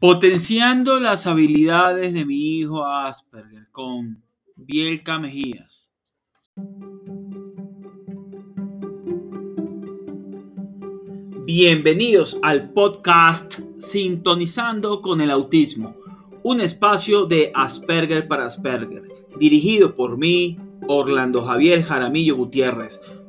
Potenciando las habilidades de mi hijo Asperger con Bielka Mejías. Bienvenidos al podcast Sintonizando con el Autismo, un espacio de Asperger para Asperger, dirigido por mí, Orlando Javier Jaramillo Gutiérrez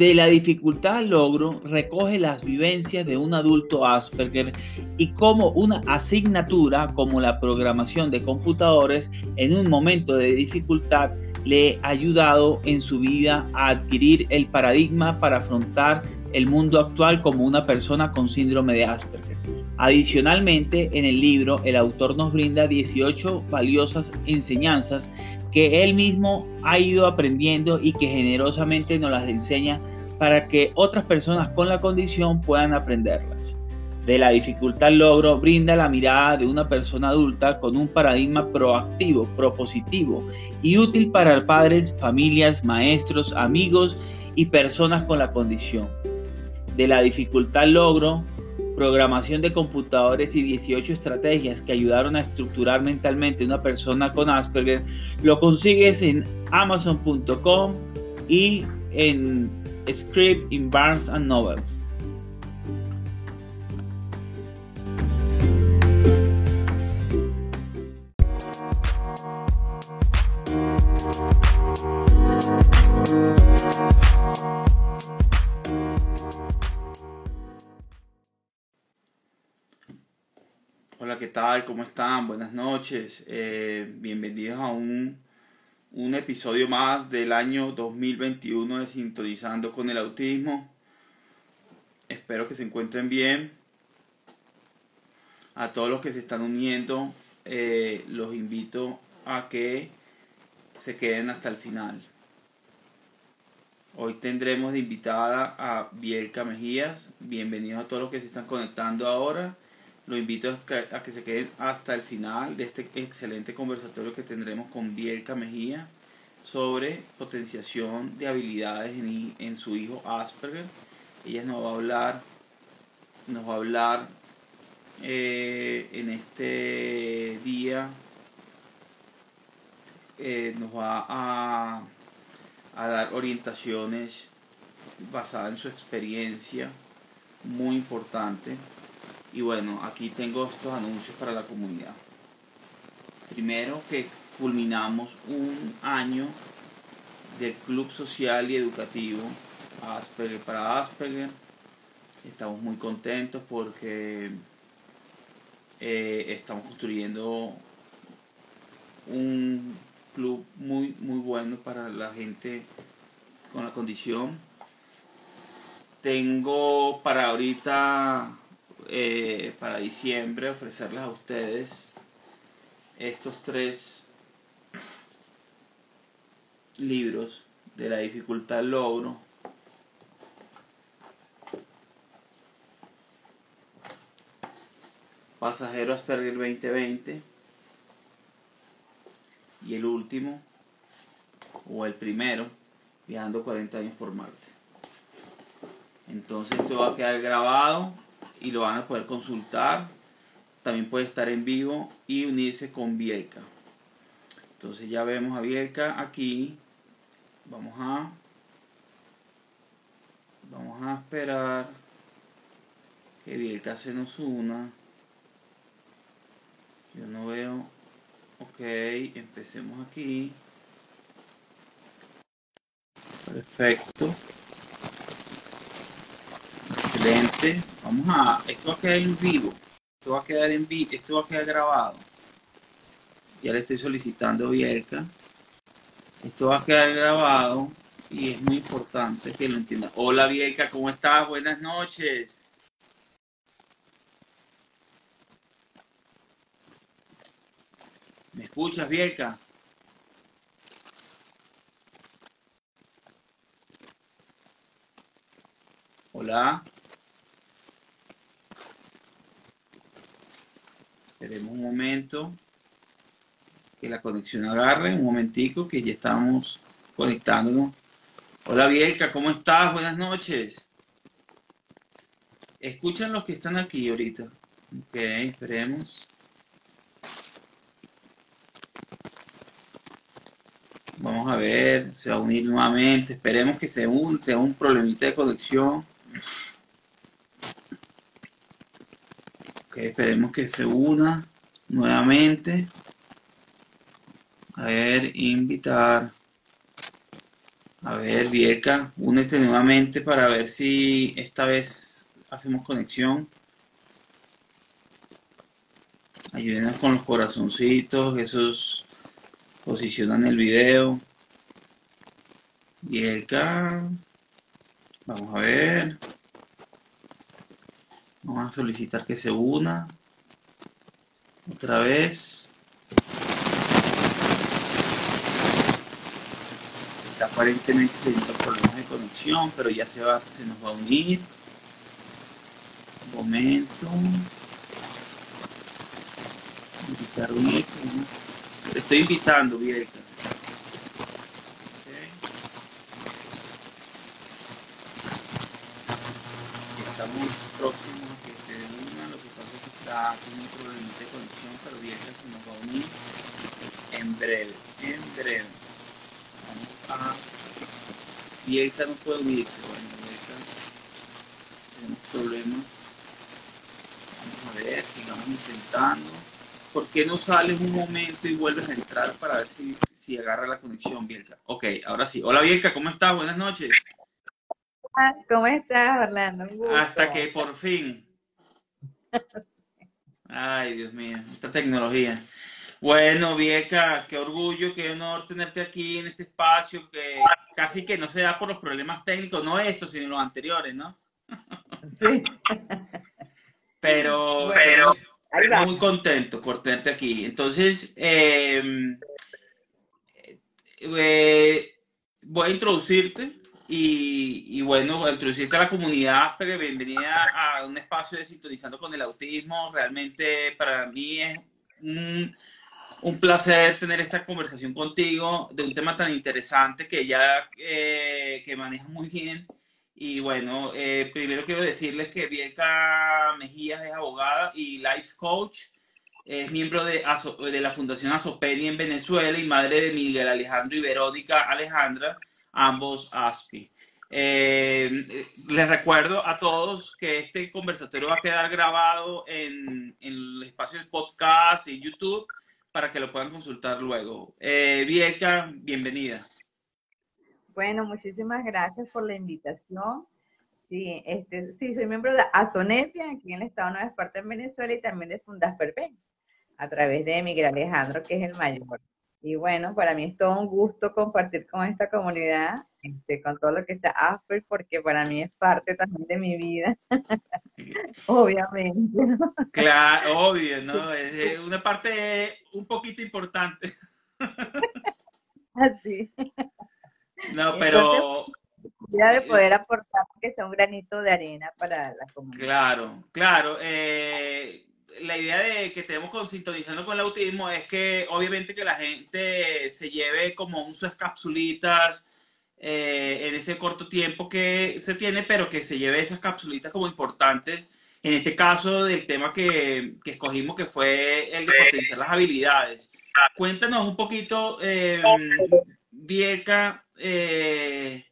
De la dificultad al logro recoge las vivencias de un adulto Asperger y cómo una asignatura como la programación de computadores en un momento de dificultad le ha ayudado en su vida a adquirir el paradigma para afrontar el mundo actual como una persona con síndrome de Asperger. Adicionalmente, en el libro el autor nos brinda 18 valiosas enseñanzas que él mismo ha ido aprendiendo y que generosamente nos las enseña para que otras personas con la condición puedan aprenderlas. De la dificultad logro brinda la mirada de una persona adulta con un paradigma proactivo, propositivo y útil para padres, familias, maestros, amigos y personas con la condición. De la dificultad logro programación de computadores y 18 estrategias que ayudaron a estructurar mentalmente una persona con Asperger, lo consigues en amazon.com y en Script in Barnes and Novels. Hola, ¿qué tal? ¿Cómo están? Buenas noches. Eh, bienvenidos a un un episodio más del año 2021 de Sintonizando con el Autismo. Espero que se encuentren bien. A todos los que se están uniendo, eh, los invito a que se queden hasta el final. Hoy tendremos de invitada a Bielka Mejías. Bienvenidos a todos los que se están conectando ahora. Los invito a que se queden hasta el final de este excelente conversatorio que tendremos con Bielka Mejía sobre potenciación de habilidades en, su hijo Asperger. Ella nos va a hablar, nos va a hablar eh, en este día, eh, nos va a, a dar orientaciones basadas en su experiencia, muy importante y bueno, aquí tengo estos anuncios para la comunidad. Primero que culminamos un año del Club Social y Educativo Asperger para Asperger. Estamos muy contentos porque eh, estamos construyendo un club muy muy bueno para la gente con la condición. Tengo para ahorita eh, para diciembre ofrecerles a ustedes estos tres libros de la dificultad logro. Pasajero Asperger 2020 y el último o el primero viajando 40 años por Marte. Entonces esto va a quedar grabado y lo van a poder consultar. También puede estar en vivo y unirse con Bielka. Entonces ya vemos a Bielka aquí. Vamos a vamos a esperar que Bielka se nos una. Yo no veo. Ok, empecemos aquí. Perfecto. Excelente. Vamos a. Esto va a quedar en vivo. Esto va a quedar en vivo. Esto va a quedar grabado. Ya le estoy solicitando a Bielka. Esto va a quedar grabado y es muy importante que lo entienda. Hola Bielka, ¿cómo estás? Buenas noches. ¿Me escuchas, Bielka? Hola. Esperemos un momento que la conexión agarre, un momentico que ya estamos conectándonos. Hola Bielka, ¿cómo estás? Buenas noches. Escuchan los que están aquí ahorita. Ok, esperemos. Vamos a ver, se va a unir nuevamente. Esperemos que se une, un problemita de conexión. Esperemos que se una nuevamente. A ver, invitar. A ver, Vieca, únete nuevamente para ver si esta vez hacemos conexión. Ayúdenos con los corazoncitos, esos posicionan el video. Vieca. Vamos a ver. Vamos a solicitar que se una. Otra vez. aparentemente teniendo problemas de conexión, pero ya se va, se nos va a unir. Un momento. Invitar unirse. Te estoy invitando, Vieca. Estamos próximos a que se una, lo que pasa es que está con un problema de conexión, pero Vieca se nos va a unir en breve, en breve. Ajá. Y esta no puede unirse. Bueno, esta tenemos problemas. Vamos a ver, sigamos intentando. ¿Por qué no sales un momento y vuelves a entrar para ver si, si agarra la conexión, Bielka? Ok, ahora sí. Hola, Bielka, ¿cómo estás? Buenas noches. ¿Cómo estás, Orlando? Hasta que por fin. Ay, Dios mío, esta tecnología. Bueno, Vieca, qué orgullo, qué honor tenerte aquí en este espacio que casi que no se da por los problemas técnicos, no estos, sino los anteriores, ¿no? Sí. pero, pero muy contento por tenerte aquí. Entonces, em, eh, voy a introducirte y, bueno, introducirte a la comunidad, pero bienvenida a un espacio de Sintonizando con el Autismo. Realmente para mí es un placer tener esta conversación contigo de un tema tan interesante que ya eh, que manejas muy bien. Y bueno, eh, primero quiero decirles que Bielka Mejías es abogada y life coach. Es miembro de, de la Fundación Asopeni en Venezuela y madre de Miguel Alejandro y Verónica Alejandra, ambos ASPI. Eh, les recuerdo a todos que este conversatorio va a quedar grabado en, en el espacio de podcast y YouTube para que lo puedan consultar luego. Eh, Vieca, bienvenida. Bueno, muchísimas gracias por la invitación. Sí, este, sí, soy miembro de Azonepia, aquí en el Estado de Nueva Esparta, en Venezuela, y también de Fundas Perpen, a través de Miguel Alejandro, que es el mayor. Y bueno, para mí es todo un gusto compartir con esta comunidad, este, con todo lo que sea Asper, porque para mí es parte también de mi vida, obviamente. Claro, obvio, ¿no? Es una parte un poquito importante. Así. No, pero... Ya de poder aportar que sea un granito de arena para la comunidad. Claro, claro. Eh, la idea de que tenemos sintonizando con el autismo es que obviamente que la gente se lleve como sus capsulitas eh, en ese corto tiempo que se tiene, pero que se lleve esas capsulitas como importantes. En este caso del tema que, que escogimos, que fue el de potenciar las habilidades. Cuéntanos un poquito, eh, Vieca, eh,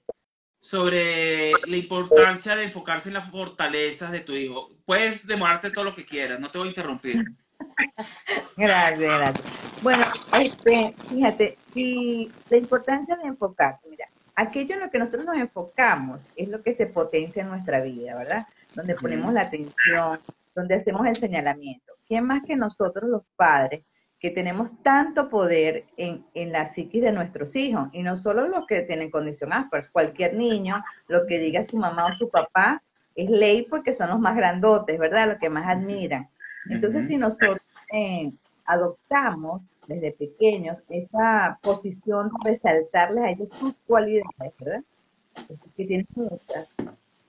sobre la importancia de enfocarse en las fortalezas de tu hijo. Puedes demorarte todo lo que quieras, no te voy a interrumpir. gracias, gracias. Bueno, este, fíjate, si la importancia de enfocarse, mira, aquello en lo que nosotros nos enfocamos es lo que se potencia en nuestra vida, ¿verdad? Donde ponemos la atención, donde hacemos el señalamiento. ¿Quién más que nosotros los padres que tenemos tanto poder en, en, la psiquis de nuestros hijos, y no solo los que tienen condición Asperger, cualquier niño, lo que diga su mamá o su papá, es ley porque son los más grandotes, ¿verdad? Los que más admiran. Entonces, si nosotros eh, adoptamos desde pequeños esa posición de resaltarles a ellos sus cualidades, ¿verdad? Que tienen muchas.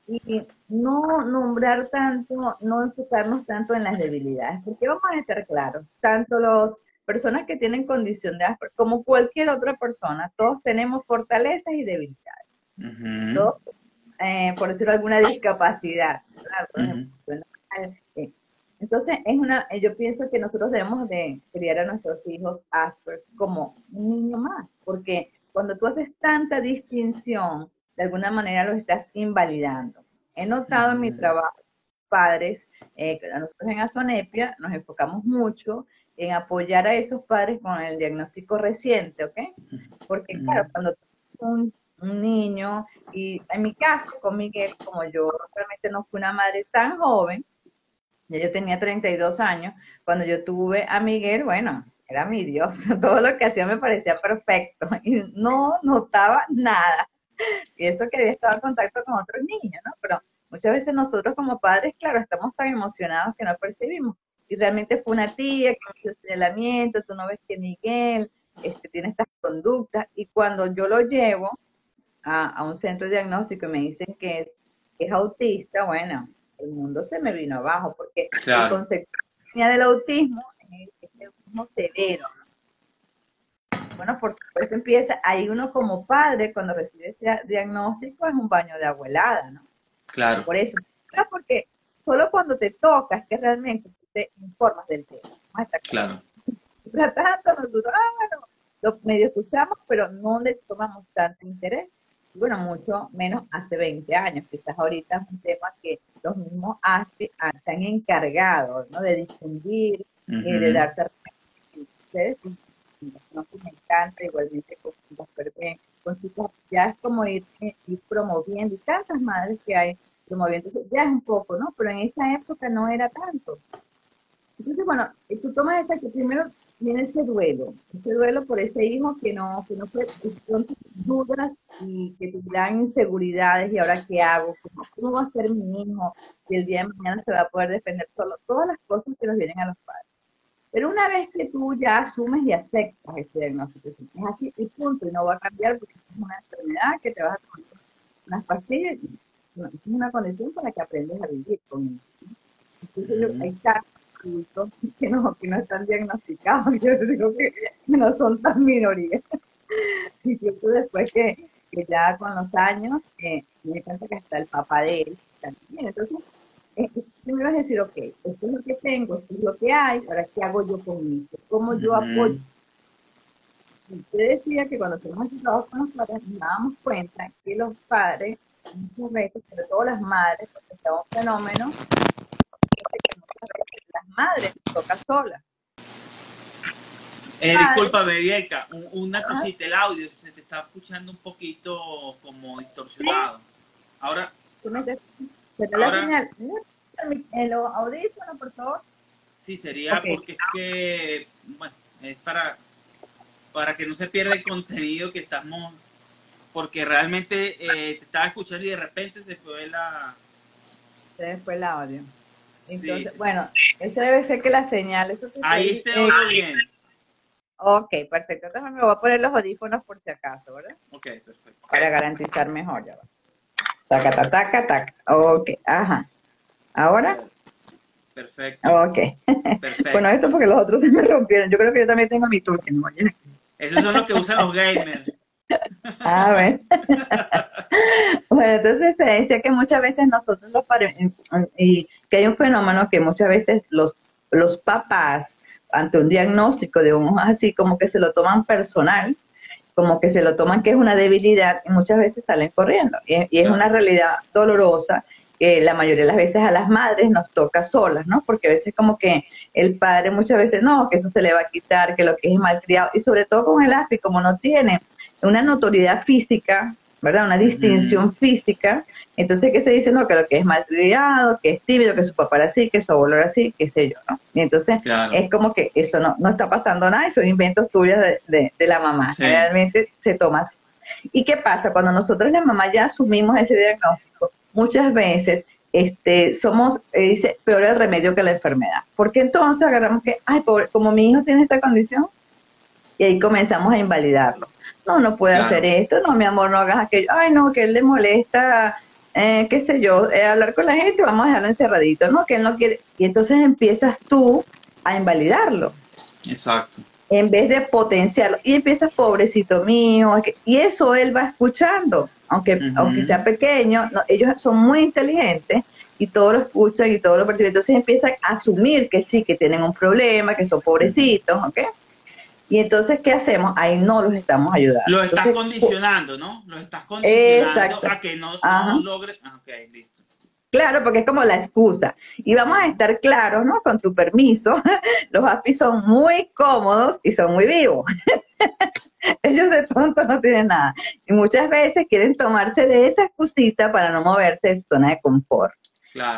Y no nombrar tanto, no enfocarnos tanto en las debilidades, porque vamos a estar claros, tanto las personas que tienen condición de Asperger como cualquier otra persona, todos tenemos fortalezas y debilidades. todos, eh, por decirlo alguna discapacidad. Eh, entonces, es una, yo pienso que nosotros debemos de criar a nuestros hijos Asperger como un niño más, porque cuando tú haces tanta distinción, de alguna manera los estás invalidando. He notado en mi trabajo, padres, eh, nosotros en Azonepia nos enfocamos mucho en apoyar a esos padres con el diagnóstico reciente, ¿ok? Porque claro, cuando un, un niño, y en mi caso con Miguel, como yo realmente no fui una madre tan joven, ya yo tenía 32 años, cuando yo tuve a Miguel, bueno, era mi Dios, todo lo que hacía me parecía perfecto y no notaba nada. Y eso que había estado en contacto con otros niños, ¿no? Pero muchas veces nosotros como padres, claro, estamos tan emocionados que no percibimos. Y realmente fue una tía que me hizo señalamiento, tú no ves que Miguel este, tiene estas conductas. Y cuando yo lo llevo a, un centro de diagnóstico y me dicen que es, es autista, bueno, el mundo se me vino abajo, porque el concepto del autismo es el autismo severo, bueno, por supuesto empieza, ahí uno como padre, cuando recibe ese diagnóstico, es un baño de abuelada, ¿no? Claro. Por eso, porque solo cuando te toca es que realmente te informas del tema. Claro. Tratando, nosotros, ah, lo medio escuchamos, pero no le tomamos tanto interés. Bueno, mucho menos hace 20 años. Quizás ahorita es un tema que los mismos ASPI se han encargado ¿no? de difundir, eh, de darse ustedes no me encanta, igualmente con los con ya es como ir, ir, promoviendo, y tantas madres que hay promoviendo, ya es un poco, ¿no? Pero en esa época no era tanto. Entonces, bueno, tú tomas esa que primero viene ese duelo, ese duelo por ese hijo que no, que no fue, son dudas y que te dan inseguridades y ahora qué hago, ¿Cómo, ¿Cómo, va a ser mi hijo? Si el día de mañana se va a poder defender solo, todas las cosas que nos vienen a los padres. Pero una vez que tú ya asumes y aceptas ese diagnóstico, es así y punto, y no va a cambiar porque es una enfermedad que te vas a tomar unas pastillas, es una condición para que aprendas a vivir con eso. Entonces, yo, hay casos adultos que no, que no están diagnosticados, yo digo que no son tan minorías. Incluso después que, que ya con los años, eh, me cuenta que hasta el papá de él también. Entonces, primero es decir, ok, esto es lo que tengo, esto es lo que hay, ahora qué hago yo con esto, cómo yo apoyo. usted decía que cuando tenemos trabajo con los padres nos dábamos cuenta que los padres, muchas veces, sobre todo las madres, porque está un fenómeno, que muchas veces las madres tocan solas. Eh, disculpa, Vieca, una cosita, el audio se te está escuchando un poquito como distorsionado. Ahora, Ahora, el audífono, por favor. Sí, sería porque es que, bueno, es para, para que no se pierda el contenido que estamos, porque realmente eh, te estaba escuchando y de repente se fue la... Se fue el audio. Entonces, bueno, eso debe ser que la señal... Eso Ahí te oigo bien. Ok, perfecto. Entonces me voy a poner los audífonos por si acaso, ¿verdad? Ok, perfecto. Para garantizar mejor, ya va. Taca, taca, taca, taca. Ok, ajá. ¿Ahora? Perfecto. Ok. Perfecto. bueno, esto porque los otros se me rompieron. Yo creo que yo también tengo mi toque, ¿no? Esos son los que usan los gamers. Ah, bueno. bueno, entonces se decía que muchas veces nosotros los padres, y que hay un fenómeno que muchas veces los, los papás, ante un diagnóstico de un así, como que se lo toman personal como que se lo toman que es una debilidad y muchas veces salen corriendo. Y, es una realidad dolorosa que la mayoría de las veces a las madres nos toca solas, ¿no? Porque a veces como que el padre muchas veces no, que eso se le va a quitar, que lo que es malcriado, y sobre todo con el ASPI, como no tiene una notoriedad física, ¿verdad? Una distinción física, entonces, ¿qué se dice? No, que lo que es malcriado, que es tímido, que su papá era así, que su abuelo era así, qué sé yo, ¿no? Y entonces, es como que eso no, no está pasando nada, son inventos tuyos de, la mamá. Realmente se toma así. ¿Y qué pasa? Cuando nosotros la mamá ya asumimos ese diagnóstico, muchas veces este, somos, eh, dice, peor el remedio que la enfermedad. Porque entonces agarramos que, ay, pobre, como mi hijo tiene esta condición, y ahí comenzamos a invalidarlo. No, no puede hacer esto, no, mi amor, no hagas aquello, ay, no, que él le molesta eh, qué sé yo, eh, hablar con la gente, vamos a dejarlo encerradito, ¿no? Que él no quiere. Y entonces empiezas tú a invalidarlo. Exacto. En vez de potenciarlo. Y empiezas, pobrecito mío. Y eso él va escuchando, aunque, aunque sea pequeño. ellos son muy inteligentes y todo lo escuchan y todo lo perciben. Entonces empiezan a asumir que sí, que tienen un problema, que son pobrecitos, ¿ok? Y entonces, ¿qué hacemos? Ahí no los estamos ayudando. Los estás condicionando, ¿no? Los estás condicionando a que no, no logren. Ah, ok, listo. Claro, porque es como la excusa. Y vamos a estar claros, ¿no? Con tu permiso, los APIs son muy cómodos y son muy vivos. Ellos de tonto no tienen nada. Y muchas veces quieren tomarse de esa excusita para no moverse de su zona de confort.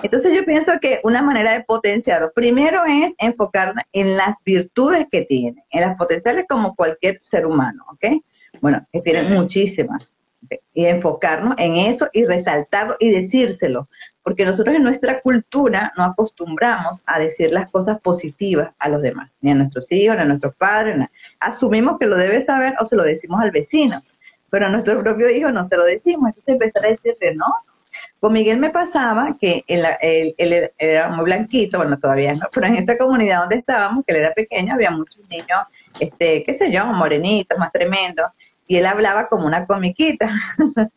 Entonces yo pienso que una manera de potenciarlo, primero es enfocar en las virtudes que tiene, en las potenciales como cualquier ser humano, ¿ok? Bueno, que tiene muchísimas. Y enfocarnos en eso y resaltarlo y decírselo. Porque nosotros en nuestra cultura no acostumbramos a decir las cosas positivas a los demás, ni a nuestros hijos, ni a nuestros padres. Asumimos que lo debe saber o se lo decimos al vecino, pero a nuestro propio hijo no se lo decimos. Entonces empezar a decirle, no, con Miguel me pasaba que él, era muy blanquito, bueno, todavía no, pero en esa comunidad donde estábamos, que él era pequeño, había muchos niños, este, qué sé yo, morenitos, más tremendos, y él hablaba como una comiquita.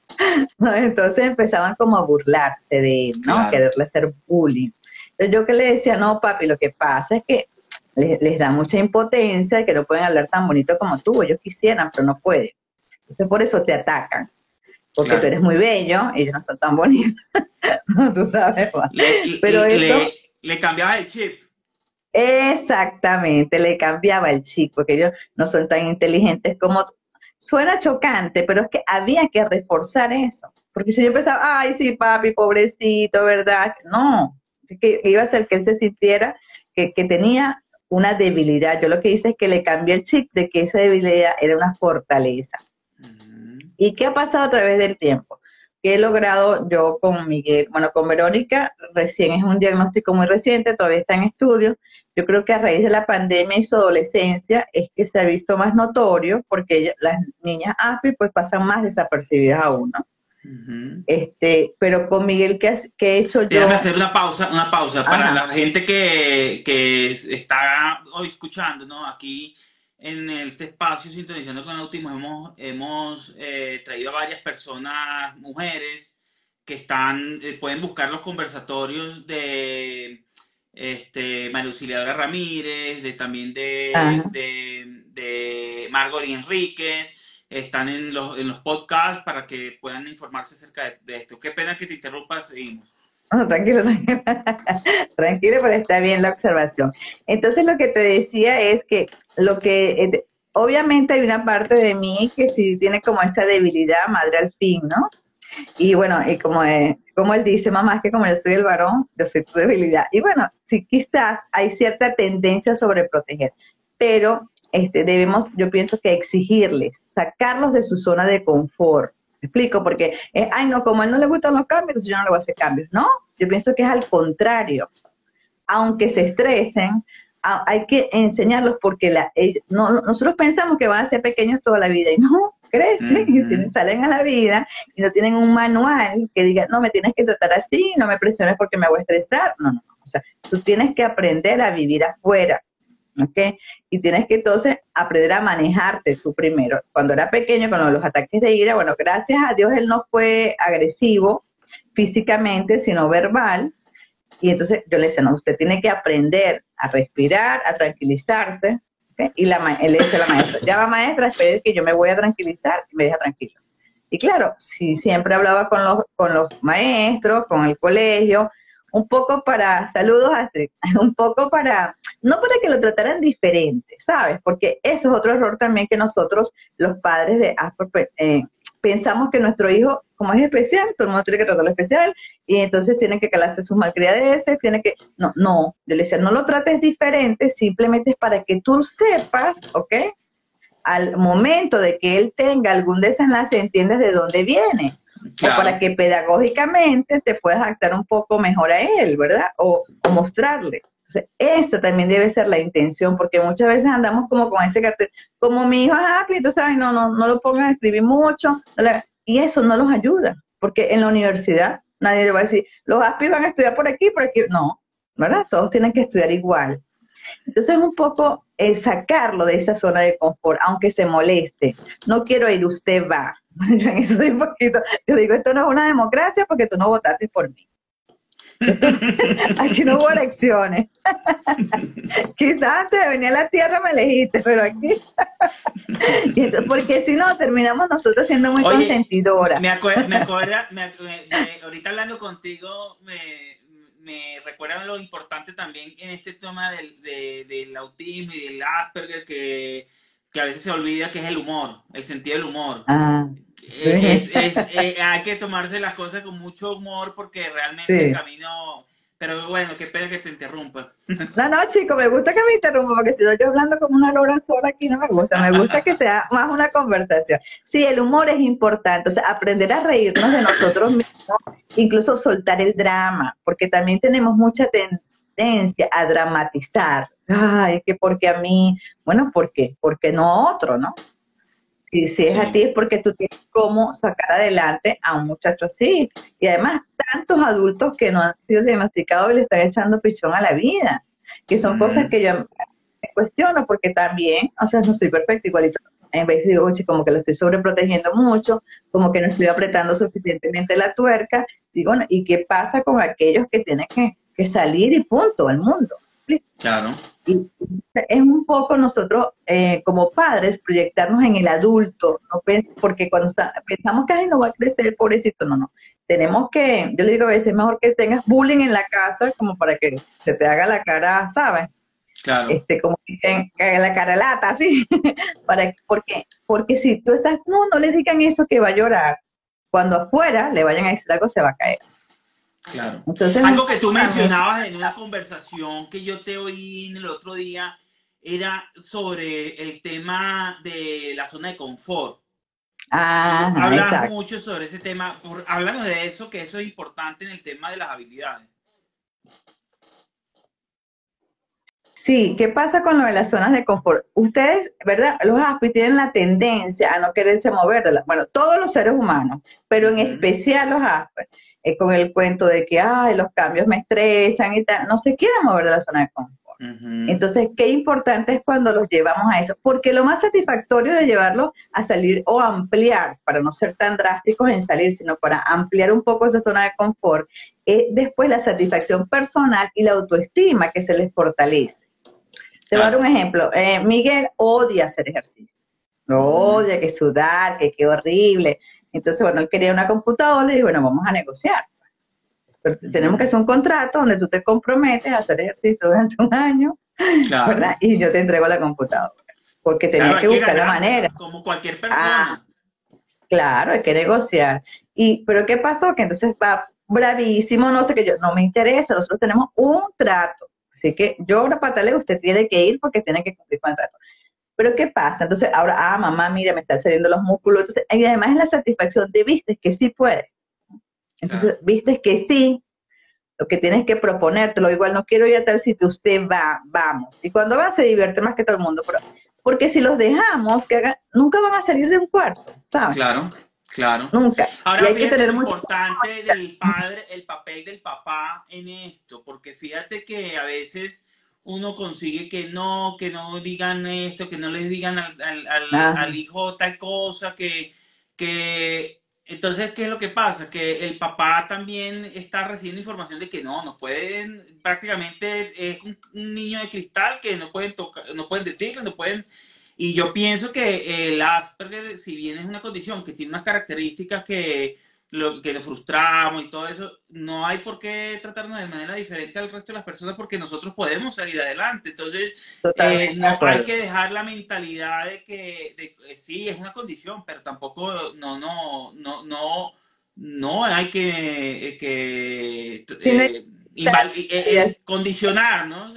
Entonces empezaban como a burlarse de él, ¿no? Quererle hacer bullying. Entonces yo que le decía, no, papi, lo que pasa es que les, les da mucha impotencia y que no pueden hablar tan bonito como tú, ellos quisieran, pero no pueden. Entonces por eso te atacan porque tú eres muy bello y ellos no son tan bonitos. tú sabes, le, Pero le, le, cambiaba el chip. Exactamente, le cambiaba el chip, porque ellos no son tan inteligentes como Suena chocante, pero es que había que reforzar eso. Porque si yo empezaba, ay, sí, papi, pobrecito, ¿verdad? No, que iba a ser que él se sintiera que, que tenía una debilidad. Yo lo que hice es que le cambié el chip de que esa debilidad era una fortaleza. ¿Y qué ha pasado a través del tiempo? Que he logrado yo con Miguel, bueno, con Verónica, recién es un diagnóstico muy reciente, todavía está en estudio. Yo creo que a raíz de la pandemia y su adolescencia es que se ha visto más notorio porque las niñas AFI pues pasan más desapercibidas a uno. Este, pero con Miguel, ¿qué, he hecho yo? Déjame hacer una pausa, una pausa para la gente que, que está hoy escuchando, ¿no? Aquí en este espacio Sintonizando con Autismo hemos, hemos eh, traído a varias personas, mujeres, que están, eh, pueden buscar los conversatorios de este, María Auxiliadora Ramírez, de también de, de, de, Margot Enríquez, están en los, en los podcasts para que puedan informarse acerca de, de esto. Qué pena que te interrumpa, seguimos. Tranquilo, tranquilo. tranquilo, pero está bien la observación. Entonces lo que te decía es que lo que eh, obviamente hay una parte de mí que sí tiene como esa debilidad madre al fin, ¿no? Y bueno, y como, eh, como él dice, mamá, es que como yo soy el varón, yo soy tu debilidad. Y bueno, sí, quizás hay cierta tendencia sobre proteger, pero este, debemos, yo pienso que exigirles, sacarlos de su zona de confort, explico? Porque, eh, ay, no, como a él no le gustan los cambios, yo no le voy a hacer cambios. No, yo pienso que es al contrario. Aunque se estresen, hay que enseñarlos porque la, nosotros pensamos que van a ser pequeños toda la vida y no, crecen y salen a la vida y no tienen un manual que diga, no, me tienes que tratar así, no me presiones porque me voy a estresar. No, no, no. O sea, tú tienes que aprender a vivir afuera. ¿ok? Y tienes que entonces aprender a manejarte tú primero. Cuando era pequeño, con los ataques de ira, bueno, gracias a Dios él no fue agresivo físicamente, sino verbal. Y entonces yo le decía, no, usted tiene que aprender a respirar, a tranquilizarse. Y la, él le dice a la maestra, ya va maestra, espere que yo me voy a tranquilizar y me deja tranquilo. Y claro, si siempre hablaba con los, con los maestros, con el colegio, un poco para, saludos Astrid, un poco para, no para que lo trataran diferente, ¿sabes? Porque eso es otro error también que nosotros, los padres de Asper, eh, pensamos que nuestro hijo, como es especial, todo el mundo tiene que tratarlo especial, y entonces tiene que calarse sus malcriadeces, tiene que, no, no, yo le decía, no lo trates diferente, simplemente es para que tú sepas, ¿ok? Al momento de que él tenga algún desenlace, entiendas de dónde viene o para que pedagógicamente te puedas actar un poco mejor a él, ¿verdad? O, mostrarle. Entonces, esa también debe ser la intención, porque muchas veces andamos como con ese cartel, como mi hijo es apli, entonces, ay, no, no, no lo pongan a escribir mucho, y eso no los ayuda, porque en la universidad nadie le va a decir, los ASPI van a estudiar por aquí, por aquí. No, ¿verdad? Todos tienen que estudiar igual. Entonces, un poco sacarlo de esa zona de confort, aunque se moleste. No quiero ir, usted va. Yo en eso un poquito. Yo digo, esto no es una democracia porque tú no votaste por mí. aquí no hubo elecciones. Quizás antes de venir a la tierra me elegiste, pero aquí. porque si no, terminamos nosotros siendo muy consentidoras. Me, acuerda, ahorita hablando contigo, me, me recuerdan lo importante también en este tema del, del autismo y del Asperger, que, que, a veces se olvida que es el humor, el sentido del humor. Ah. Eh, eh, hay que tomarse las cosas con mucho humor porque realmente el camino... Pero bueno, qué pena que te interrumpa. No, no, chico, me gusta que me interrumpa porque si no yo hablando como una lora sola aquí no me gusta. Me gusta que sea más una conversación. Sí, el humor es importante, o sea, aprender a reírnos de nosotros mismos, incluso soltar el drama, porque también tenemos mucha tendencia a dramatizar. Ay, que porque a mí, bueno, ¿por qué? Porque no otro, ¿no? Y si es a ti es porque tú tienes cómo sacar adelante a un muchacho así. Y además, tantos adultos que no han sido diagnosticados y le están echando pichón a la vida, que son cosas que yo me cuestiono porque también, o sea, no soy perfecto igualito. En vez de digo, oye, como que lo estoy sobreprotegiendo mucho, como que no estoy apretando suficientemente la tuerca, digo, ¿y qué pasa con aquellos que tienen que, que salir y punto al mundo? Claro. Y es un poco nosotros eh, como padres proyectarnos en el adulto, ¿no? porque cuando pensamos que Ay, no va a crecer, pobrecito, no, no. Tenemos que, yo le digo a veces, es mejor que tengas bullying en la casa como para que se te haga la cara, ¿sabes? Claro. Este, como que la cara lata, ¿sí? para, porque, porque si tú estás, no, no le digan eso que va a llorar. Cuando afuera le vayan a decir algo, se va a caer. Claro. Algo que tú mencionabas en una conversación que yo te oí en el otro día era sobre el tema de la zona de confort. Ah, Hablas mucho sobre ese tema. Háblanos de eso, que eso es importante en el tema de las habilidades. Sí, ¿qué pasa con lo de las zonas de confort? Ustedes, ¿verdad? Los ASPI tienen la tendencia a no quererse mover. De la, bueno, todos los seres humanos, pero en especial los ASPI eh, con el cuento de que, ay, los cambios me estresan y tal, no se quieren mover de la zona de confort. Entonces, qué importante es cuando los llevamos a eso, porque lo más satisfactorio de llevarlos a salir o ampliar, para no ser tan drásticos en salir, sino para ampliar un poco esa zona de confort, es después la satisfacción personal y la autoestima que se les fortalece. Te voy a dar un ejemplo. Eh, Miguel odia hacer ejercicio. odia, que sudar, que qué horrible. Entonces, bueno, él quería una computadora y bueno, vamos a negociar. Pero tenemos que hacer un contrato donde tú te comprometes a hacer ejercicio durante un año, ¿verdad? Y yo te entrego la computadora. Porque tenés que buscar la manera. Como cualquier persona. Ah, claro, hay que negociar. Y, pero ¿qué pasó? Que entonces va bravísimo, no sé qué, yo, no me interesa, nosotros tenemos un trato. Así que yo ahora patale, usted tiene que ir porque tiene que cumplir con el trato. Pero ¿qué pasa? Entonces ahora, ah, mamá, mira, me están saliendo los músculos. Entonces, y además es la satisfacción de viste que sí puedes. Entonces, viste que sí, lo que tienes que proponértelo, igual no quiero ir a tal sitio, usted va, vamos. Y cuando va se divierte más que todo el mundo. Pero, porque si los dejamos, que hagan, nunca van a salir de un cuarto, ¿sabes? Claro, claro. Nunca. Ahora, hay que tener lo importante del padre, el papel del papá en esto, porque fíjate que a veces uno consigue que no, que no digan esto, que no les digan al, al, hijo tal cosa, que, que entonces, ¿qué es lo que pasa? Que el papá también está recibiendo información de que no, no pueden, prácticamente es un, niño de cristal que no pueden tocar, no pueden decirlo, no pueden. Y yo pienso que el Asperger, si bien es una condición que tiene unas características que lo que nos frustramos y todo eso, no hay por qué tratarnos de manera diferente al resto de las personas porque nosotros podemos salir adelante. Entonces, eh, no hay que dejar la mentalidad de que eh, sí, es una condición, pero tampoco no, no, no, no, no hay que, eh, que condicionar, ¿no?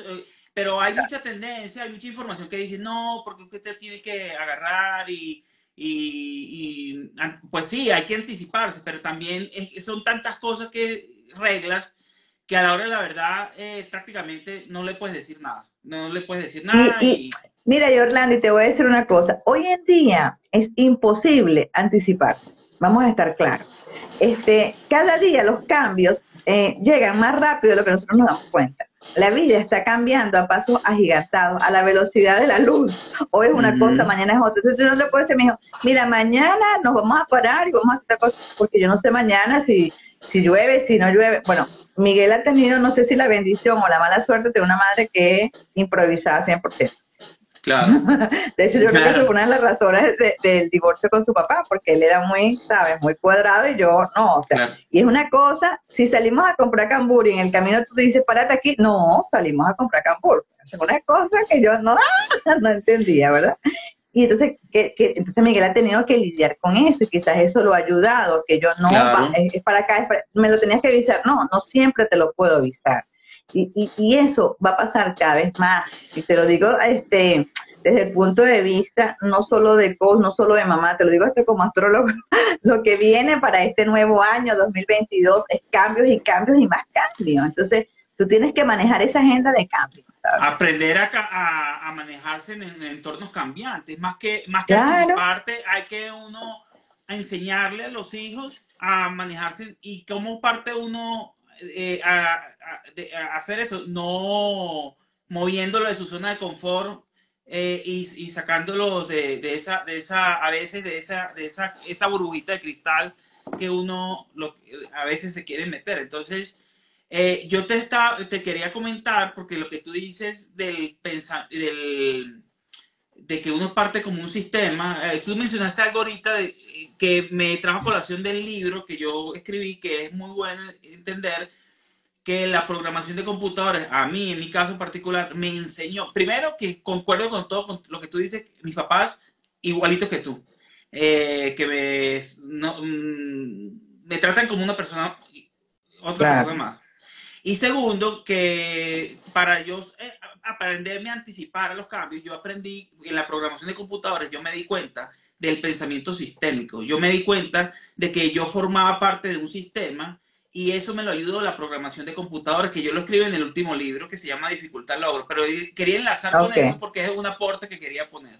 Pero hay mucha tendencia, hay mucha información que dice, no, porque usted tiene que agarrar y y, pues sí, hay que anticiparse, pero también son tantas cosas que, reglas, que a la hora de la verdad eh, prácticamente no le puedes decir nada. No le puedes decir nada. Y, Mira, Orlando, te voy a decir una cosa. Hoy en día es imposible anticiparse. Vamos a estar claros. Este, cada día los cambios eh, llegan más rápido de lo que nosotros nos damos cuenta. La vida está cambiando a pasos agigantados, a la velocidad de la luz. Hoy es una cosa, mañana es otra. Entonces yo no le puedo decir, hijo, mira, mañana nos vamos a parar y vamos a hacer esta cosa, porque yo no sé mañana si, si llueve, si no llueve. Bueno, Miguel ha tenido, no sé si la bendición o la mala suerte de una madre que es improvisada 100%. Claro. De hecho, yo creo que fue una de las razones del divorcio con su papá, porque él era muy, ¿sabes? Muy cuadrado y yo no, o sea, y es una cosa, si salimos a comprar cambur y en el camino tú dices, párate aquí, no, salimos a comprar cambur. Es una cosa que yo no, no entendía, ¿verdad? Y entonces, que, entonces Miguel ha tenido que lidiar con eso y quizás eso lo ha ayudado, que yo no, es, para acá, me lo tenías que avisar, no, no siempre te lo puedo avisar. Y, y, eso va a pasar cada vez más. Y te lo digo este, desde el punto de vista no solo de coach, no solo de mamá, te lo digo hasta como astrólogo, lo que viene para este nuevo año 2022 es cambios y cambios y más cambios. Entonces, tú tienes que manejar esa agenda de cambio. Aprender a, a, manejarse en, entornos cambiantes, más que, más que parte hay que uno enseñarle a los hijos a manejarse y cómo parte uno eh, a, hacer eso, no moviéndolo de su zona de confort eh, y, sacándolo de, esa, de esa, a veces de esa, de esa, esa burbujita de cristal que uno lo, a veces se quiere meter. Entonces, eh, yo te, te quería comentar, porque lo que tú dices del, del de que uno parte como un sistema. tú mencionaste algo ahorita de, que me trajo colación del libro que yo escribí, que es muy bueno entender que la programación de computadores, a mí, en mi caso en particular, me enseñó, primero que concuerdo con todo lo que tú dices, mis papás igualitos que tú, eh, que me, mm, me tratan como una persona, otra persona más. Y segundo, que para yo eh, aprenderme a anticipar a los cambios, yo aprendí en la programación de computadores, yo me di cuenta del pensamiento sistémico. Yo me di cuenta de que yo formaba parte de un sistema y eso me lo ayudó la programación de computadores, que yo lo escribo en el último libro que se llama Dificultad Logro, pero quería enlazar con eso porque es un aporte que quería poner.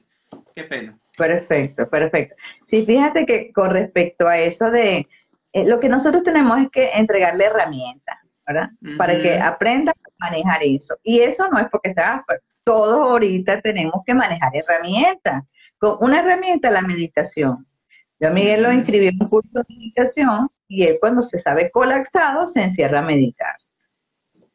Qué pena. Perfecto, perfecto. Sí, fíjate que con respecto a eso de eh, lo que nosotros tenemos es que entregarle herramientas, ¿verdad? Para que aprenda a manejar eso. Y eso no es porque sea, todos ahorita tenemos que manejar herramientas. Con una herramienta, la meditación. Yo a Miguel lo inscribí en un curso de meditación y él cuando se sabe colapsado se encierra a meditar.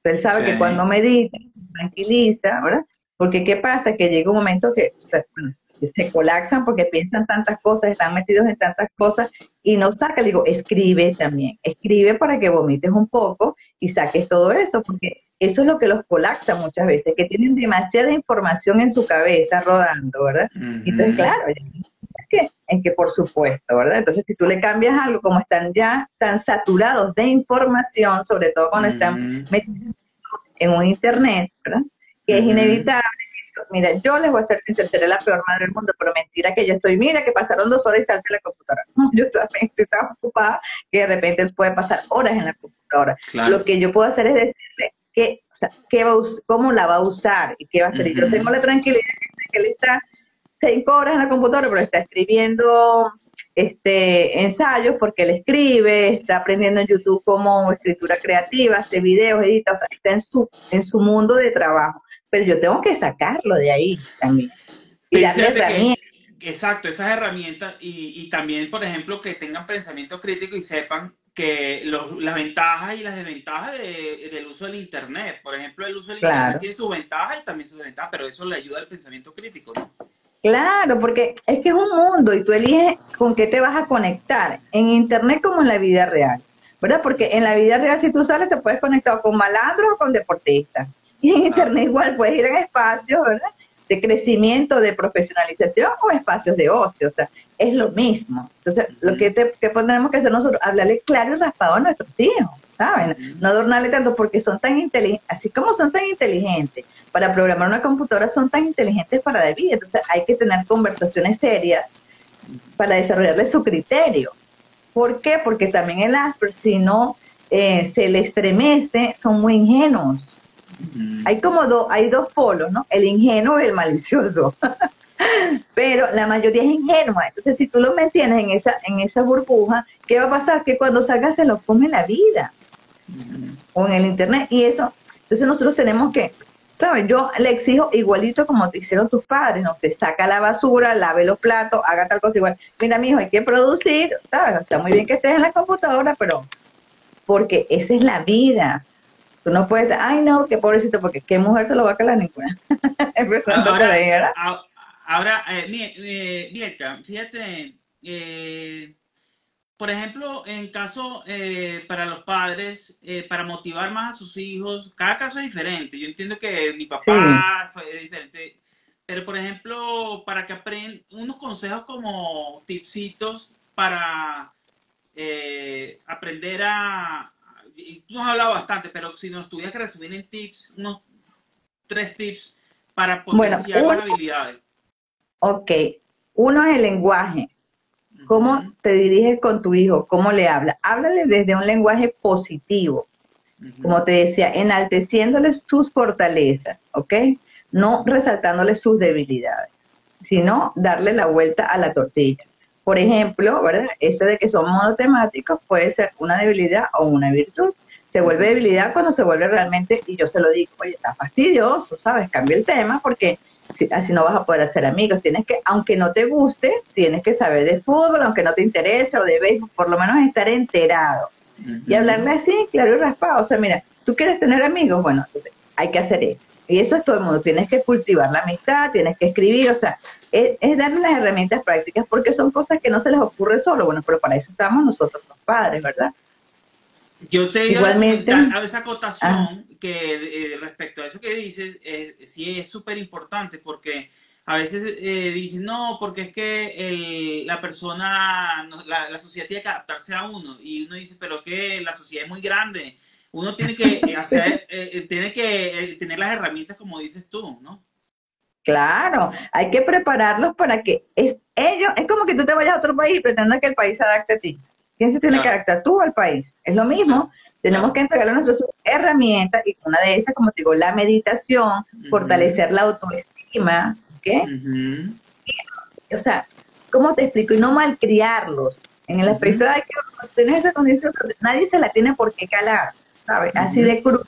Él sabe que cuando medita, tranquiliza, ¿verdad? Porque ¿qué pasa? Que llega un momento que se colapsan porque piensan tantas cosas, están metidos en tantas cosas y no saca. Le digo, escribe también, escribe para que vomites un poco y saques todo eso, porque eso es lo que los colapsa muchas veces, que tienen demasiada información en su cabeza rodando, ¿verdad? Entonces, claro, es que por supuesto, ¿verdad? Entonces, si tú le cambias algo, como están ya tan saturados de información, sobre todo cuando están metidos en un internet, ¿verdad? Que es inevitable. Mira, yo les voy a ser sincera, seré la peor madre del mundo, pero mentira que yo estoy, mira que pasaron dos horas y salte la computadora. Yo estoy tan ocupada que de repente puede pasar horas en la computadora. Lo que yo puedo hacer es decirle que, o sea, qué va cómo la va a usar y qué va a hacer. Yo tengo la tranquilidad que él está cinco horas en la computadora, pero está escribiendo este, ensayos porque él escribe, está aprendiendo en YouTube como escritura creativa, hace videos, edita, o sea, está en su, en su mundo de trabajo. Pero yo tengo que sacarlo de ahí también. Y exacto, esas herramientas y, y, también, por ejemplo, que tengan pensamiento crítico y sepan que los, las ventajas y las desventajas de, del uso del Internet. Por ejemplo, el uso del Internet tiene sus ventajas y también sus desventajas, pero eso le ayuda al pensamiento crítico. ¿no? Claro, porque es que es un mundo y tú eliges con qué te vas a conectar, en internet como en la vida real, ¿verdad? Porque en la vida real si tú sales te puedes conectar con malandros o con deportistas. Y en internet igual puedes ir en espacios, ¿verdad? De crecimiento, de profesionalización o espacios de ocio, o sea, es lo mismo. Entonces, lo que, te, que tenemos que hacer nosotros, hablarle claro y raspado a nuestros hijos, ¿saben? No adornarle tanto porque son tan inteligentes, así como son tan inteligentes, para programar una computadora son tan inteligentes para la vida. Entonces hay que tener conversaciones serias para desarrollarle su criterio. ¿Por qué? Porque también el Asper, si no eh, se le estremece, son muy ingenuos. Hay como dos, hay dos polos, ¿no? El ingenuo y el malicioso. Pero la mayoría es ingenua. Entonces, si tú lo mantienes en esa, en esa burbuja, ¿qué va a pasar? Que cuando salgas se lo come la vida. O en el internet. Y eso, entonces nosotros tenemos que, ¿sabes? Yo le exijo igualito como te hicieron tus padres, ¿no? Te saca la basura, lave los platos, haga tal cosa igual. Mira, mi hijo, hay que producir, ¿sabes? Está muy bien que estés en la computadora, pero porque esa es la vida. Tú no puedes, ay no, qué pobrecito, porque qué mujer se lo va a calar ninguna. ahora, ahora eh, eh fíjate, eh, por ejemplo, en caso eh, para los padres, eh, para motivar más a sus hijos, cada caso es diferente. Yo entiendo que mi papá fue diferente, pero por ejemplo, para que aprendan unos consejos como tipsitos para eh, aprender a... tú nos has hablado bastante, pero si nos tuvieras que resumir en tips, unos tres tips para potenciar las habilidades. Ok, uno es el lenguaje ¿Cómo te diriges con tu hijo? ¿Cómo le hablas? Háblale desde un lenguaje positivo. Como te decía, enalteciéndoles tus fortalezas, ¿ok? No resaltándoles sus debilidades, sino darle la vuelta a la tortilla. Por ejemplo, ¿verdad? Ese de que son monotemáticos puede ser una debilidad o una virtud. Se vuelve debilidad cuando se vuelve realmente, y yo se lo digo, oye, está fastidioso, ¿sabes? Cambia el tema porque así no vas a poder hacer amigos. Tienes que, aunque no te guste, tienes que saber de fútbol, aunque no te interese o de béisbol, por lo menos estar enterado. Y hablarle así, claro y raspado. O sea, mira, tú quieres tener amigos, bueno, entonces hay que hacer eso. Y eso es todo el mundo. Tienes que cultivar la amistad, tienes que escribir, o sea, es, es, darle las herramientas prácticas porque son cosas que no se les ocurre solo. Bueno, pero para eso estamos nosotros los padres, ¿verdad? Yo te Igualmente, a, esa acotación ah. que eh, respecto a eso que dices, sí es súper importante porque a veces eh, dicen, no, porque es que la persona, la, sociedad tiene que adaptarse a uno. Y uno dice, pero que la sociedad es muy grande. Uno tiene que hacer, eh, tiene que tener las herramientas como dices tú, ¿no? Claro, hay que prepararlos para que es, ellos, es como que tú te vayas a otro país y pretendas que el país se adapte a ti. ¿Quién se tiene que adaptar? Tú al país. Es lo mismo. Tenemos que entregarle nuestras herramientas y una de esas, como te digo, la meditación, fortalecer la autoestima, ¿ok? o sea, ¿cómo te explico? Y no malcriarlos. En el aspecto de que tienes esa condición, nadie se la tiene por qué calar, ¿sabes? Así de cruz.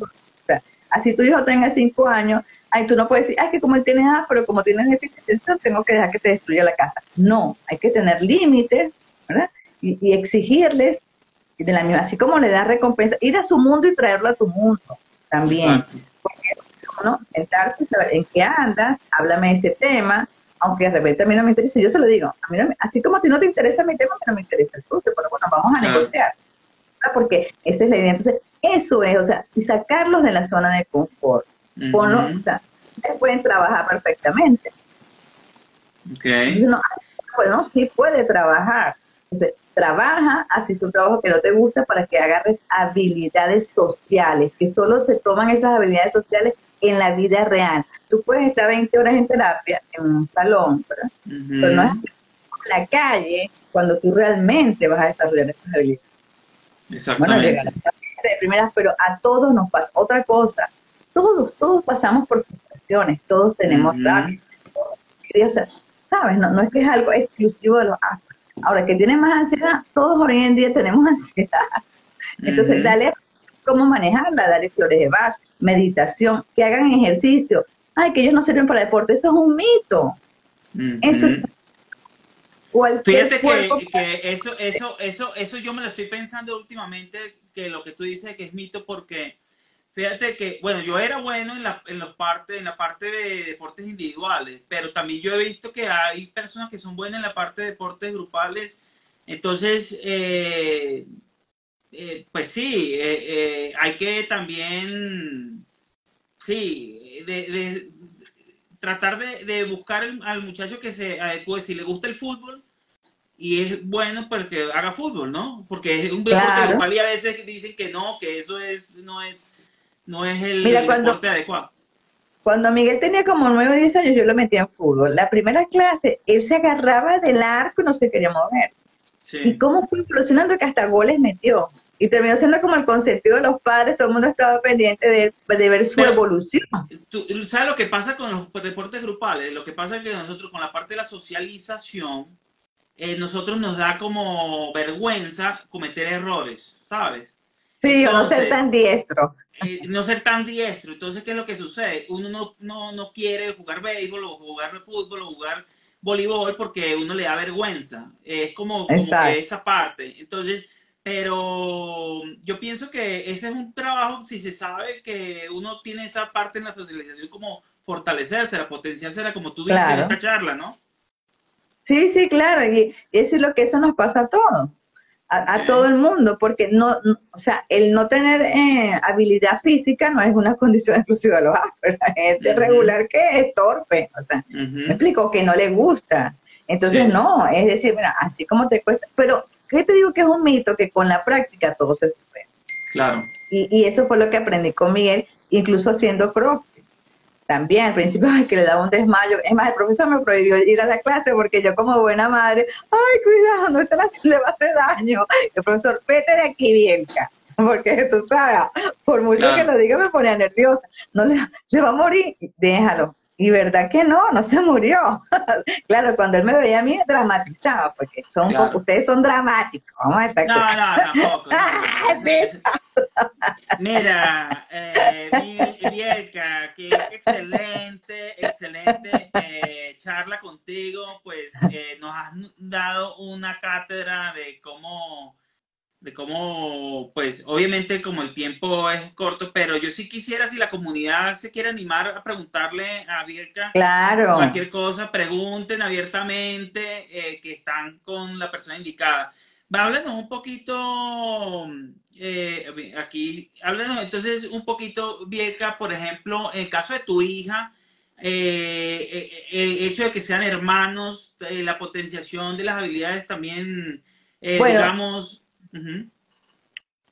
así tu hijo tenga cinco años, ay, tú no puedes decir, ay, que como él tiene A, pero como tienes deficiencia, tengo que dejar que te destruya la casa. No, hay que tener límites, ¿verdad? Y, exigirles de la misma, así como le da recompensa, ir a su mundo y traerlo a tu mundo también. Porque, ¿no? Sentarse, saber en qué andas, háblame de ese tema, aunque de repente a mí no me interesa, yo se lo digo, a mí no así como a ti no te interesa mi tema, no me interesa el tuyo, pero bueno, vamos a negociar, porque esa es la idea. Entonces, eso es, o sea, y sacarlos de la zona de confort, uh pueden trabajar perfectamente. Okay. bueno, sí puede trabajar. Entonces, trabaja, así un trabajo que no te gusta para que agarres habilidades sociales, que solo se toman esas habilidades sociales en la vida real. Tú puedes estar 20 horas en terapia en un salón, pero no es en la calle cuando tú realmente vas a desarrollar esas habilidades. Exactamente. Bueno, de primeras, pero a todos nos pasa otra cosa. Todos, todos pasamos por situaciones, todos tenemos uh ¿sabes? No, no es que es algo exclusivo de los Ahora, que tiene más ansiedad, todos hoy en día tenemos ansiedad. Entonces, dale cómo manejarla, dale flores de Bach, meditación, que hagan ejercicio. Ay, que ellos no sirven para deporte, eso es un mito. Eso es Fíjate que, que, eso, eso, eso, eso yo me lo estoy pensando últimamente, que lo que tú dices que es mito, porque Fíjate que, bueno, yo era bueno en la, en los parte, en la parte de deportes individuales, pero también yo he visto que hay personas que son buenas en la parte de deportes grupales. Entonces, eh, eh, pues sí, eh, hay que también, sí, de, tratar de, buscar al muchacho que se adecue, si le gusta el fútbol, y es bueno para que haga fútbol, ¿no? Porque es un deporte grupal y a veces dicen que no, que eso es, no es no es el deporte adecuado. Cuando Miguel tenía como 9 o 10 años, yo lo metía en fútbol. La primera clase, él se agarraba del arco y no se quería mover. Y cómo fue evolucionando que hasta goles metió. Y terminó siendo como el consentido de los padres, todo el mundo estaba pendiente de, ver su evolución. Tú, ¿Sabes lo que pasa con los deportes grupales? Lo que pasa es que nosotros con la parte de la socialización, eh, nosotros nos da como vergüenza cometer errores, ¿sabes? Sí, o no ser tan diestro. Eh, no ser tan diestro. Entonces, ¿qué es lo que sucede? Uno no, no, no quiere jugar béisbol o jugar fútbol o jugar voleibol porque uno le da vergüenza. Es como, como que esa parte. Entonces, pero yo pienso que ese es un trabajo, si se sabe que uno tiene esa parte en la socialización, como fortalecerse, la potenciarse, como tú dices en esta charla, ¿no? Sí, sí, claro, y, eso es lo que eso nos pasa a todos, a, todo el mundo, porque no, o sea, el no tener eh, habilidad física no es una condición exclusiva de los Asperger, es de regular que es torpe, o sea, me explico, que no le gusta. Entonces, no, es decir, mira, así como te cuesta, pero ¿qué te digo que es un mito? Que con la práctica todo se supera. Claro. Y, y eso fue lo que aprendí con Miguel, incluso haciendo cross también al principio ay, que le daba un desmayo. Es más, el profesor me prohibió ir a la clase porque yo como buena madre, ay, cuidado, no te la, le va a hacer daño. El profesor, vete de aquí, Bielka. Porque tú sabes, por mucho que lo diga me ponía nerviosa. No le, va a morir, déjalo. Y verdad que no, no se murió. claro, cuando él me veía a mí dramatizaba, porque son ustedes son dramáticos. no, no, tampoco. Mira, eh, Bielka, qué excelente, excelente eh, charla contigo. Pues eh, nos has dado una cátedra de cómo de cómo, pues obviamente como el tiempo es corto, pero yo sí quisiera, si la comunidad se quiere animar a preguntarle a Bielka claro. cualquier cosa, pregunten abiertamente eh, que están con la persona indicada. Háblanos un poquito, eh, aquí, háblanos entonces un poquito, Bielka, por ejemplo, en el caso de tu hija, eh, el hecho de que sean hermanos, la potenciación de las habilidades también, digamos,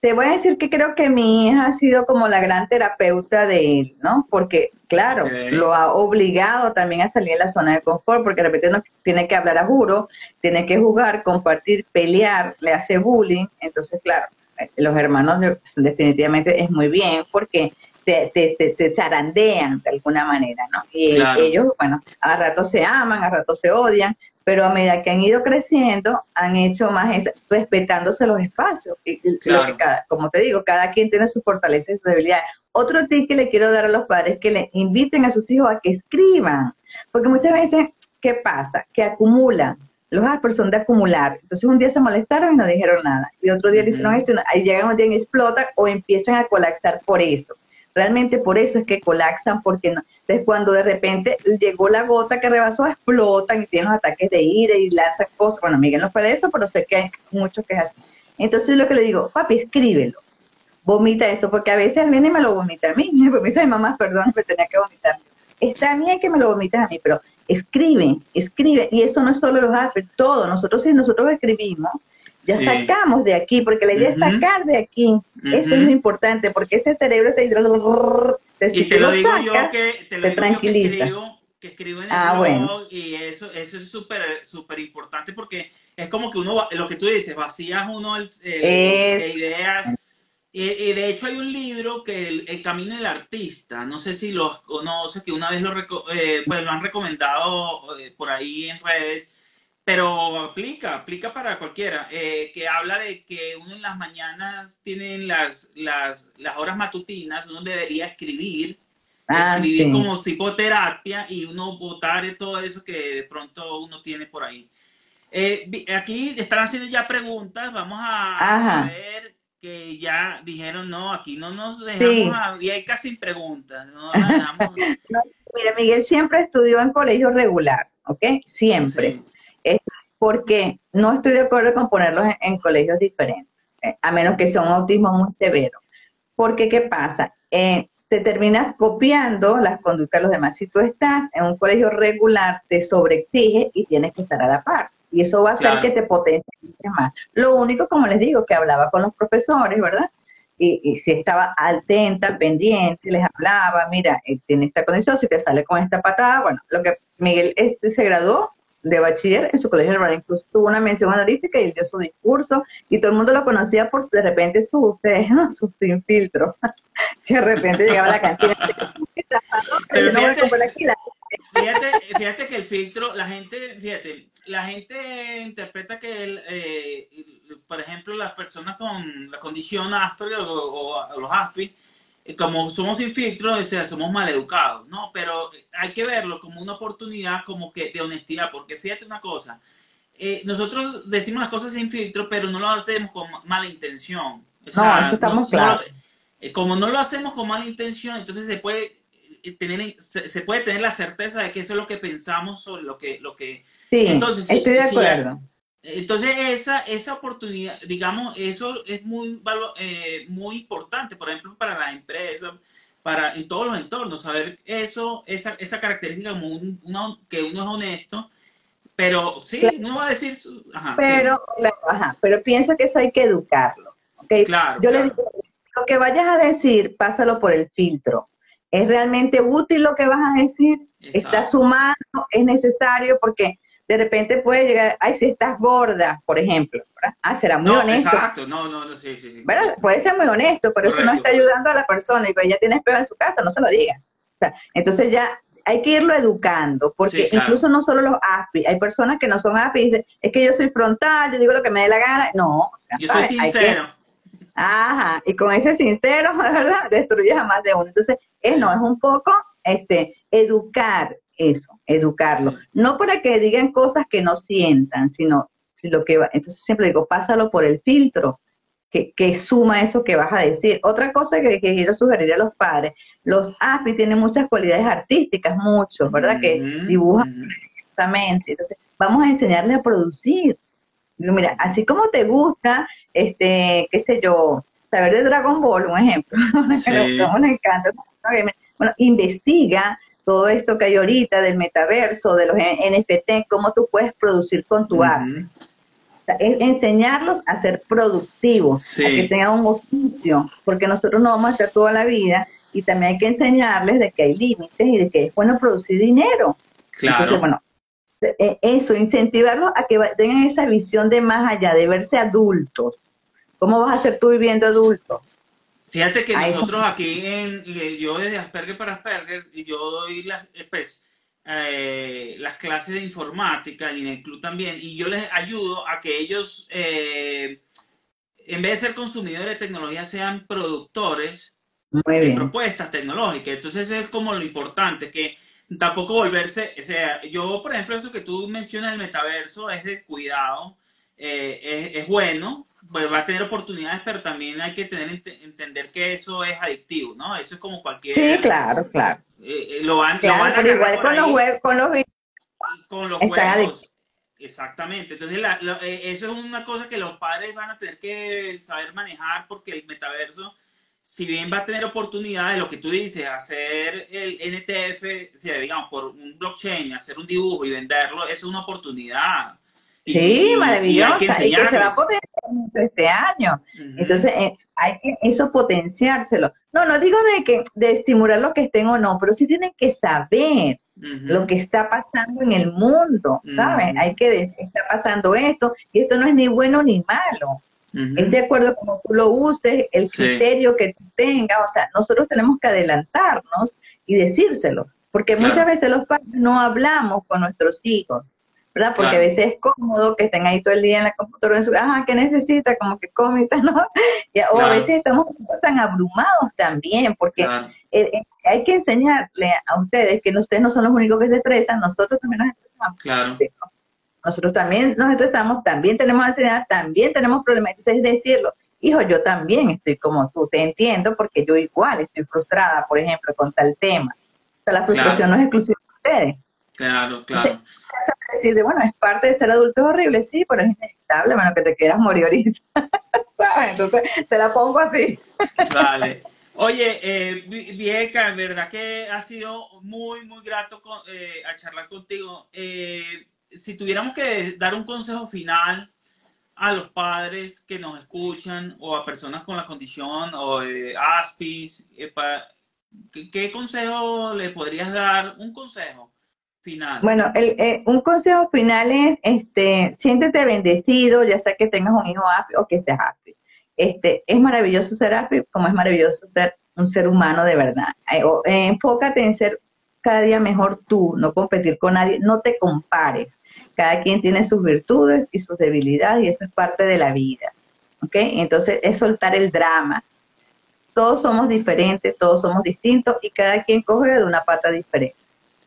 te voy a decir que creo que mi hija ha sido como la gran terapeuta de él, ¿no? Porque, claro, lo ha obligado también a salir de la zona de confort, porque de repente no tiene que hablar a juro, tiene que jugar, compartir, pelear, le hace bullying. Entonces, claro, eh, los hermanos definitivamente es muy bien porque te, te, te, zarandean de alguna manera, ¿no? Y ellos, bueno, a rato se aman, a rato se odian, pero a medida que han ido creciendo, han hecho más respetándose los espacios. Y, como te digo, cada quien tiene su fortaleza y su debilidad. Otro tip que le quiero dar a los padres es que le inviten a sus hijos a que escriban, porque muchas veces, ¿qué pasa? Que acumulan. Los Asper son de acumular. Entonces un día se molestaron y no dijeron nada. Y otro día le hicieron esto, y llegan un día y explotan o empiezan a colapsar por eso. Realmente por eso es que colapsan, porque no. Entonces cuando de repente llegó la gota que rebasó, explotan y tienen los ataques de ira y lanzan cosas. Bueno, Miguel no fue de eso, pero sé que hay muchos que es así. Entonces lo que le digo, papi, escríbelo. Vomita eso, porque a veces él viene y me lo vomita a mí. Me dice, mamá, perdón, me tenía que vomitar. Está bien que me lo vomites a mí, pero escribe, escribe. Y eso no es solo los hace, todo. Nosotros, si nosotros escribimos, ya sacamos de aquí, porque la idea es sacar de aquí. Eso es lo importante, porque ese cerebro está y te lo, digo yo que te, lo digo tranquiliza. que, escribo, en el ah, blog y eso, eso es súper súper importante porque es como que uno, lo que tú dices, vacías uno el, de ideas. Y, de hecho hay un libro que el, Camino del Artista, no sé si lo conoces, que una vez lo, eh, pues lo han recomendado eh, por ahí en redes, pero aplica, aplica para cualquiera, eh, que habla de que uno en las mañanas tiene las, las, las horas matutinas, uno debería escribir, ah, escribir como psicoterapia y uno votar todo eso que de pronto uno tiene por ahí. Eh, aquí están haciendo ya preguntas, vamos a, ver que ya dijeron, no, aquí no nos dejamos, y hay casi preguntas. No, Mira, Miguel siempre estudió en colegio regular, ¿ok? Siempre porque no estoy de acuerdo con ponerlos en, colegios diferentes, eh, a menos que sea un autismo muy severo. Porque, ¿qué pasa? Eh, te terminas copiando las conductas de los demás. Si tú estás en un colegio regular, te sobreexige y tienes que estar a la par. Y eso va a hacer que te potencie más. Lo único, como les digo, que hablaba con los profesores, ¿verdad? Y, si estaba atenta, pendiente, les hablaba, mira, eh, tiene esta condición, si te sale con esta patada, bueno, lo que Miguel este, se graduó de bachiller en su colegio de incluso tuvo una mención honorífica y dio su discurso y todo el mundo lo conocía por de repente su, ustedes, ¿no? su sin filtro, que de repente llegaba a la cantina. Fíjate, que el filtro, la gente, fíjate, la gente interpreta que, el, eh, por ejemplo, las personas con la condición Asperger o, los Aspi, eh, como somos sin filtro, o sea, somos maleducados, ¿no? Pero hay que verlo como una oportunidad como que de honestidad, porque fíjate una cosa, eh, nosotros decimos las cosas sin filtro, pero no lo hacemos con mala intención. no, eso estamos claros. como no lo hacemos con mala intención, entonces se puede tener, se, puede tener la certeza de que eso es lo que pensamos sobre lo que... Lo que sí, entonces, estoy de acuerdo. entonces, esa, esa oportunidad, digamos, eso es muy, eh, muy importante, por ejemplo, para la empresa, para en todos los entornos, saber eso, esa, esa característica como uno, que uno es honesto, pero sí, no va a decir... pero, ajá, pero pienso que eso hay que educarlo. ¿okay? Claro, Yo le digo, lo que vayas a decir, pásalo por el filtro. ¿Es realmente útil lo que vas a decir? ¿Está sumando? ¿Es necesario? Porque de repente puede llegar, ay, si estás gorda, por ejemplo, Ah, será muy honesto. Exacto, no, no, no, sí, sí, sí. Bueno, puede ser muy honesto, pero eso no está ayudando a la persona y pues ya tiene espejo en su casa, no se lo diga. entonces ya hay que irlo educando, porque incluso no solo los ASPI, hay personas que no son ASPI y dicen, es que yo soy frontal, yo digo lo que me dé la gana. No, o sea, yo soy sincero. Ajá, y con ese sincero, ¿verdad? Destruyes a más de uno. Entonces, es no, es un poco este, educar eso, educarlo. No para que digan cosas que no sientan, sino si lo que va. Entonces, siempre digo, pásalo por el filtro. Que, que, suma eso que vas a decir. Otra cosa que, quiero sugerir a los padres, los AFI tienen muchas cualidades artísticas, muchos, ¿verdad? Que dibujan perfectamente. Entonces, vamos a enseñarles a producir. Mira, así como te gusta este, qué sé yo, saber de Dragon Ball, un ejemplo, sí. nos encanta. Bueno, investiga todo esto que hay ahorita del metaverso, de los NFT, cómo tú puedes producir con tu arte. enseñarlos a ser productivos, a que tengan un oficio, porque nosotros no vamos a estar toda la vida y también hay que enseñarles de que hay límites y de que es bueno producir dinero. Claro. bueno, e, eso, incentivarlos a que tengan esa visión de más allá, de verse adultos. ¿Cómo vas a ser tú viviendo adulto? Fíjate que nosotros aquí, en, yo desde Asperger para Asperger, yo doy las, pues, eh, las clases de informática y en el club también, y yo les ayudo a que ellos, eh, en vez de ser consumidores de tecnología, sean productores de propuestas tecnológicas. Entonces eso es como lo importante, que tampoco volverse, o sea, yo por ejemplo eso que tú mencionas del metaverso es de cuidado, eh, es, bueno, va a tener oportunidades, pero también hay que tener entender que eso es adictivo, ¿no? Eso es como cualquier... Sí, claro, claro. Eh, eh, lo van, pero igual con los, web, con los con los juegos. Exactamente. Entonces, eso es una cosa que los padres van a tener que saber manejar porque el metaverso si bien va a tener oportunidades, lo que tú dices, hacer el NTF, o digamos, por un blockchain, hacer un dibujo y venderlo, es una oportunidad. Sí, maravillosa. Y, que se va a potenciar este año. Entonces, eh, hay que eso potenciárselo. No, no digo de que de estimular lo que estén o no, pero sí tienen que saber lo que está pasando en el mundo, ¿sabes? Hay que está pasando esto y esto no es ni bueno ni malo. Es de acuerdo como tú lo uses, el criterio que tú tengas, o sea, nosotros tenemos que adelantarnos y decírselos, porque muchas veces los padres no hablamos con nuestros hijos, ¿verdad? Porque a veces es cómodo que estén ahí todo el día en la computadora, en su, ajá, ¿qué necesita? Como que come ¿no? o a veces estamos tan abrumados también, porque eh, eh, hay que enseñarle a ustedes que ustedes no son los únicos que se estresan, nosotros también nos estresamos. Claro nosotros también nos estresamos, también tenemos ansiedad, también tenemos problemas. Entonces es decirlo, hijo, yo también estoy como tú, te entiendo porque yo igual estoy frustrada, por ejemplo, con tal tema. O sea, la frustración no es exclusiva de ustedes. Claro, claro. Decir, bueno, es parte de ser adulto horrible, sí, pero es inevitable, bueno, que te quieras morir ahorita. ¿Sabes? Entonces, se la pongo así. Vale. Oye, eh, Vieca, en verdad que ha sido muy, muy grato eh, a charlar contigo. Eh, si tuviéramos que dar un consejo final a los padres que nos escuchan o a personas con la condición o eh, ASPIS, ¿qué, consejo le podrías dar? Un consejo Bueno, el, eh, un consejo final es, este, siéntete bendecido, ya sea que tengas un hijo AFI o que seas AFI. Este, es maravilloso ser AFI, como es maravilloso ser un ser humano de verdad. Eh, eh, enfócate en ser cada día mejor tú, no competir con nadie, no te compares. Cada quien tiene sus virtudes y sus debilidades y eso es parte de la vida. ¿Ok? Entonces es soltar el drama. Todos somos diferentes, todos somos distintos y cada quien coge de una pata diferente.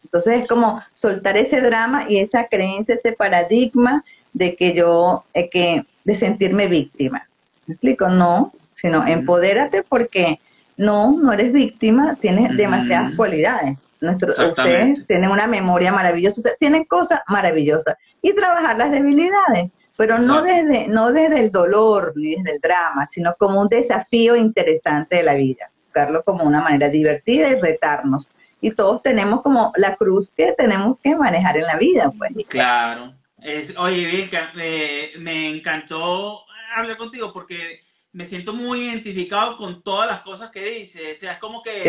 Entonces es como soltar ese drama y esa creencia, ese paradigma de que yo, eh, que, de sentirme víctima. ¿Me explico? No, sino empodérate porque no, no eres víctima, tienes demasiadas cualidades. Nuestro, ustedes tienen una memoria maravillosa, tienen cosas maravillosas. Y trabajar las debilidades, pero no desde, no desde el dolor ni desde el drama, sino como un desafío interesante de la vida. Buscarlo como una manera divertida y retarnos. Y todos tenemos como la cruz que tenemos que manejar en la vida, pues. Claro. Es, oye, me, me encantó hablar contigo porque me siento muy identificado con todas las cosas que dice. O sea, es como que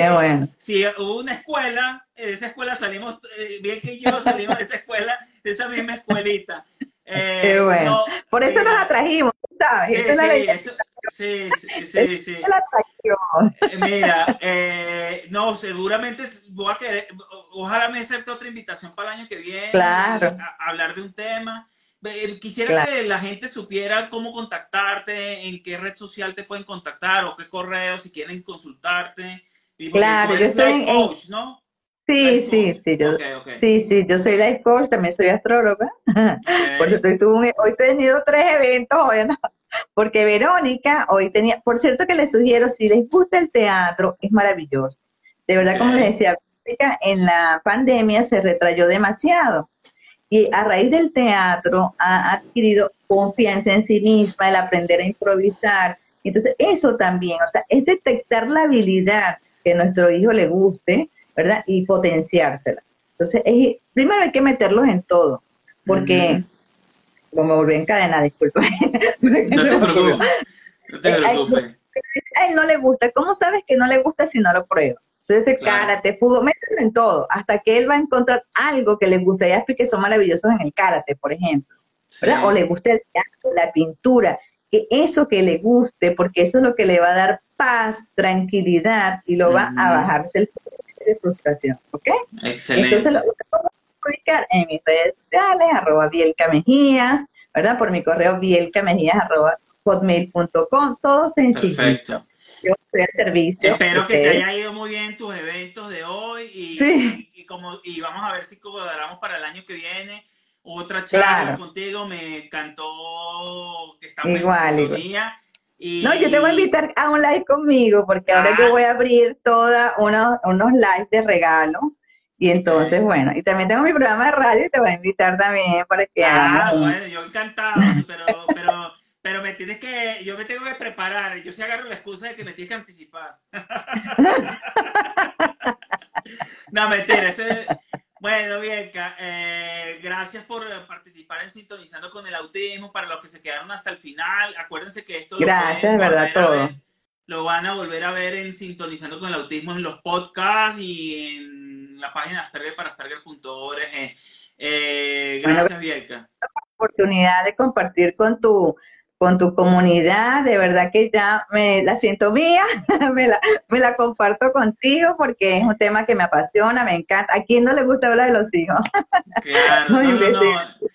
si hubo una escuela, de esa escuela salimos, eh, bien que yo salimos de esa escuela, de esa misma escuelita. Eh, Qué bueno. Por eso nos atrajimos, ¿sabes? Sí, sí, sí, sí, eh, Mira, no, seguramente voy a querer, ojalá me acepte otra invitación para el año que viene. Claro. a hablar de un tema. Eh, quisiera que la gente supiera cómo contactarte, en qué red social te pueden contactar o qué correo si quieren consultarte. Claro, yo soy coach, ¿no? Sí, sí, sí, yo, sí, sí, yo soy life coach, también soy astróloga. Por eso estoy, hoy he tenido tres eventos, hoy porque Verónica hoy tenía, por cierto que les sugiero, si les gusta el teatro, es maravilloso. De verdad, como les decía, en la pandemia se retrayó demasiado y a raíz del teatro ha adquirido confianza en sí misma, el aprender a improvisar. Entonces, eso también, o sea, es detectar la habilidad que a nuestro hijo le guste, ¿verdad? Y potenciársela. Entonces, primero hay que meterlos en todo, porque, como me volví en cadena, disculpa. no te preocupes. No te preocupes. A él no le gusta. ¿Cómo sabes que no le gusta si no lo prueba? Entonces, claro. karate, fútbol, mételo en todo, hasta que él va a encontrar algo que le guste. Ya que son maravillosos en el karate, por ejemplo. O le guste el teatro, la pintura, que eso que le guste, porque eso es lo que le va a dar paz, tranquilidad y lo va a bajarse el de frustración, ¿ok? Excelente. Entonces lo puedo publicar en mis redes sociales, arroba Bielka Mejías, ¿verdad? Por mi correo bielcamejías arroba hotmail.com, todo sencillo. Perfecto yo estoy al servicio. Espero que te haya ido muy bien tus eventos de hoy y, y, como, y vamos a ver si cuadramos para el año que viene otra charla contigo. Me encantó que estamos igual, en día. Y... No, yo te voy a invitar a un live conmigo porque ahora yo ah. voy a abrir toda unos, unos lives de regalo. Y entonces, bueno, y también tengo mi programa de radio y te voy a invitar también para que Ah, bueno, yo encantado, pero, pero pero me tienes que, yo me tengo que preparar. Yo sí agarro la excusa de que me tienes que anticipar. no, mentira. Eso es... Bueno, Bianca, eh, gracias por participar en Sintonizando con el Autismo. Para los que se quedaron hasta el final, acuérdense que esto gracias, lo, verdad, todo. lo van a volver a ver en Sintonizando con el Autismo en los podcasts y en la página de Asperger para Asperger.org. Eh, gracias, Bianca. Oportunidad de compartir con tu con tu comunidad, de verdad que ya me la siento mía, me, la, me la comparto contigo porque es un tema que me apasiona, me encanta. ¿A quién no le gusta hablar de los hijos? Claro, no, no, no.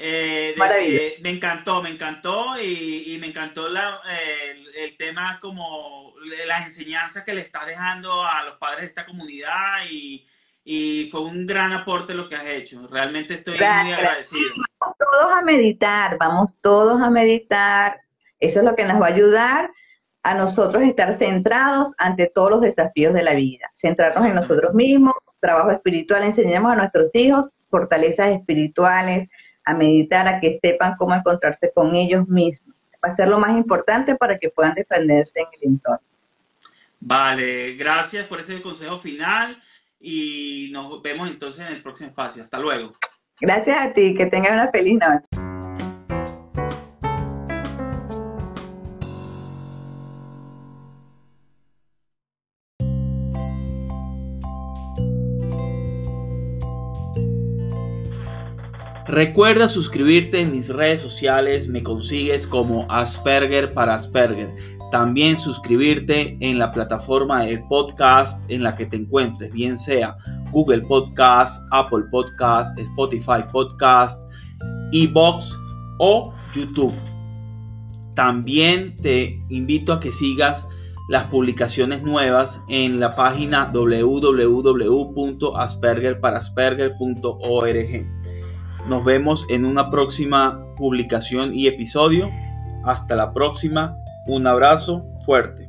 Eh, me encantó, me encantó y, y me encantó la, el, tema como las enseñanzas que le estás dejando a los padres de esta comunidad y, y fue un gran aporte lo que has hecho. Realmente estoy muy agradecido. Todos a meditar, vamos todos a meditar. Eso es lo que nos va a ayudar a nosotros estar centrados ante todos los desafíos de la vida. Centrarnos en nosotros mismos, trabajo espiritual, enseñamos a nuestros hijos fortalezas espirituales, a meditar, a que sepan cómo encontrarse con ellos mismos. Va a ser lo más importante para que puedan defenderse en el entorno. Vale, gracias por ese consejo final y nos vemos entonces en el próximo espacio. Hasta luego. Gracias a ti, que tengas una feliz noche. Recuerda suscribirte en mis redes sociales, me consigues como Asperger para Asperger. También suscribirte en la plataforma de podcast en la que te encuentres, bien sea Google Podcast, Apple Podcast, Spotify Podcast, Ebox o YouTube. También te invito a que sigas las publicaciones nuevas en la página www.aspergerparasperger.org. Nos vemos en una próxima publicación y episodio. Hasta la próxima. Un abrazo fuerte.